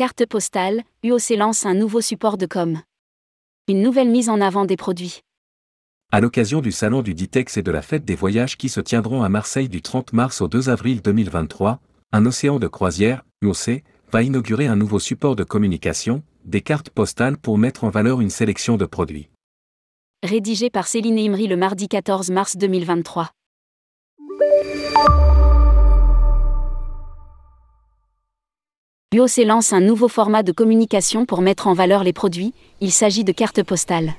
Carte postale, UOC lance un nouveau support de com. Une nouvelle mise en avant des produits. À l'occasion du salon du Ditex et de la fête des voyages qui se tiendront à Marseille du 30 mars au 2 avril 2023, un océan de croisière, UOC, va inaugurer un nouveau support de communication, des cartes postales pour mettre en valeur une sélection de produits. Rédigé par Céline Imri le mardi 14 mars 2023. UOC lance un nouveau format de communication pour mettre en valeur les produits, il s'agit de cartes postales.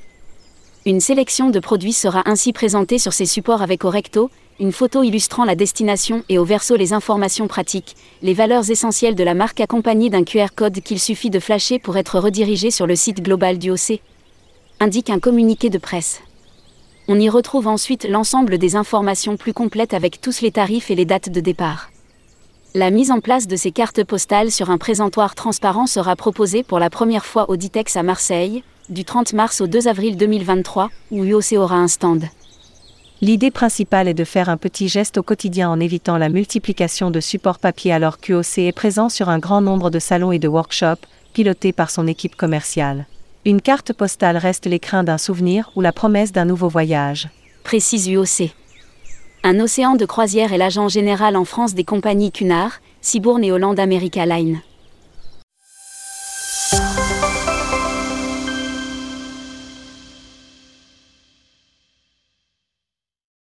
Une sélection de produits sera ainsi présentée sur ces supports avec au recto, une photo illustrant la destination et au verso les informations pratiques, les valeurs essentielles de la marque accompagnées d'un QR code qu'il suffit de flasher pour être redirigé sur le site global du OC. Indique un communiqué de presse. On y retrouve ensuite l'ensemble des informations plus complètes avec tous les tarifs et les dates de départ. La mise en place de ces cartes postales sur un présentoir transparent sera proposée pour la première fois au Ditex à Marseille, du 30 mars au 2 avril 2023, où UOC aura un stand. L'idée principale est de faire un petit geste au quotidien en évitant la multiplication de supports papier alors qu'UOC est présent sur un grand nombre de salons et de workshops, pilotés par son équipe commerciale. Une carte postale reste l'écrin d'un souvenir ou la promesse d'un nouveau voyage. Précise UOC. Un océan de croisière est l'agent général en France des compagnies Cunard, Cibourne et Hollande America Line.